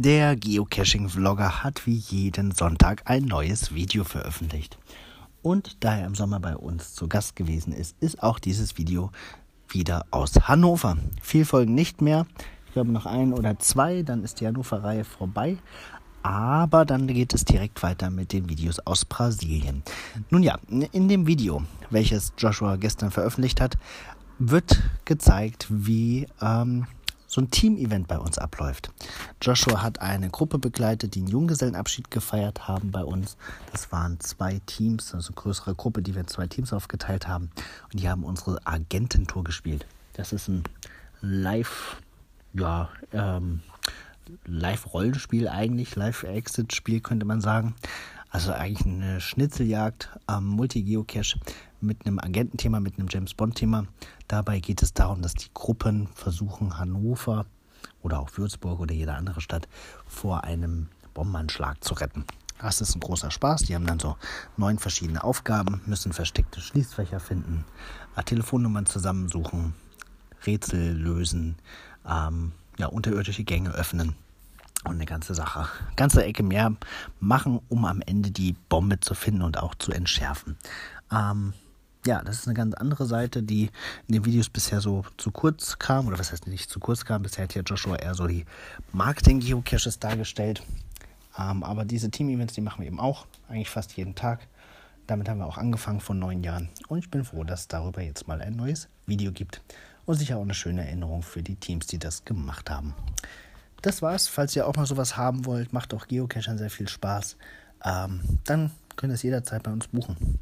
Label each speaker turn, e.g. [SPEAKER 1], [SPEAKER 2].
[SPEAKER 1] Der Geocaching-Vlogger hat wie jeden Sonntag ein neues Video veröffentlicht. Und da er im Sommer bei uns zu Gast gewesen ist, ist auch dieses Video wieder aus Hannover. Viel folgen nicht mehr. Ich glaube noch ein oder zwei, dann ist die Hannover-Reihe vorbei. Aber dann geht es direkt weiter mit den Videos aus Brasilien. Nun ja, in dem Video, welches Joshua gestern veröffentlicht hat, wird gezeigt, wie ähm, so ein Team-Event bei uns abläuft. Joshua hat eine Gruppe begleitet, die einen Junggesellenabschied gefeiert haben bei uns. Das waren zwei Teams, also eine größere Gruppe, die wir in zwei Teams aufgeteilt haben. Und die haben unsere Agententour gespielt. Das ist ein Live, ja, ähm, Live-Rollenspiel eigentlich, Live-Exit-Spiel könnte man sagen. Also eigentlich eine Schnitzeljagd am Multi-Geocache mit einem Agententhema, mit einem James Bond-Thema. Dabei geht es darum, dass die Gruppen versuchen, Hannover oder auch Würzburg oder jede andere Stadt vor einem Bombenanschlag zu retten. Das ist ein großer Spaß. Die haben dann so neun verschiedene Aufgaben, müssen versteckte Schließfächer finden, äh, Telefonnummern zusammensuchen, Rätsel lösen, ähm, ja, unterirdische Gänge öffnen und eine ganze Sache, ganze Ecke mehr machen, um am Ende die Bombe zu finden und auch zu entschärfen. Ähm, ja, das ist eine ganz andere Seite, die in den Videos bisher so zu kurz kam, oder was heißt nicht zu kurz kam, bisher hat ja Joshua eher so die Marketing-Geocaches dargestellt. Ähm, aber diese Team-Events, die machen wir eben auch, eigentlich fast jeden Tag. Damit haben wir auch angefangen vor neun Jahren. Und ich bin froh, dass es darüber jetzt mal ein neues Video gibt. Und sicher auch eine schöne Erinnerung für die Teams, die das gemacht haben das war's. Falls ihr auch mal sowas haben wollt, macht auch Geocachern sehr viel Spaß. Ähm, dann könnt ihr es jederzeit bei uns buchen.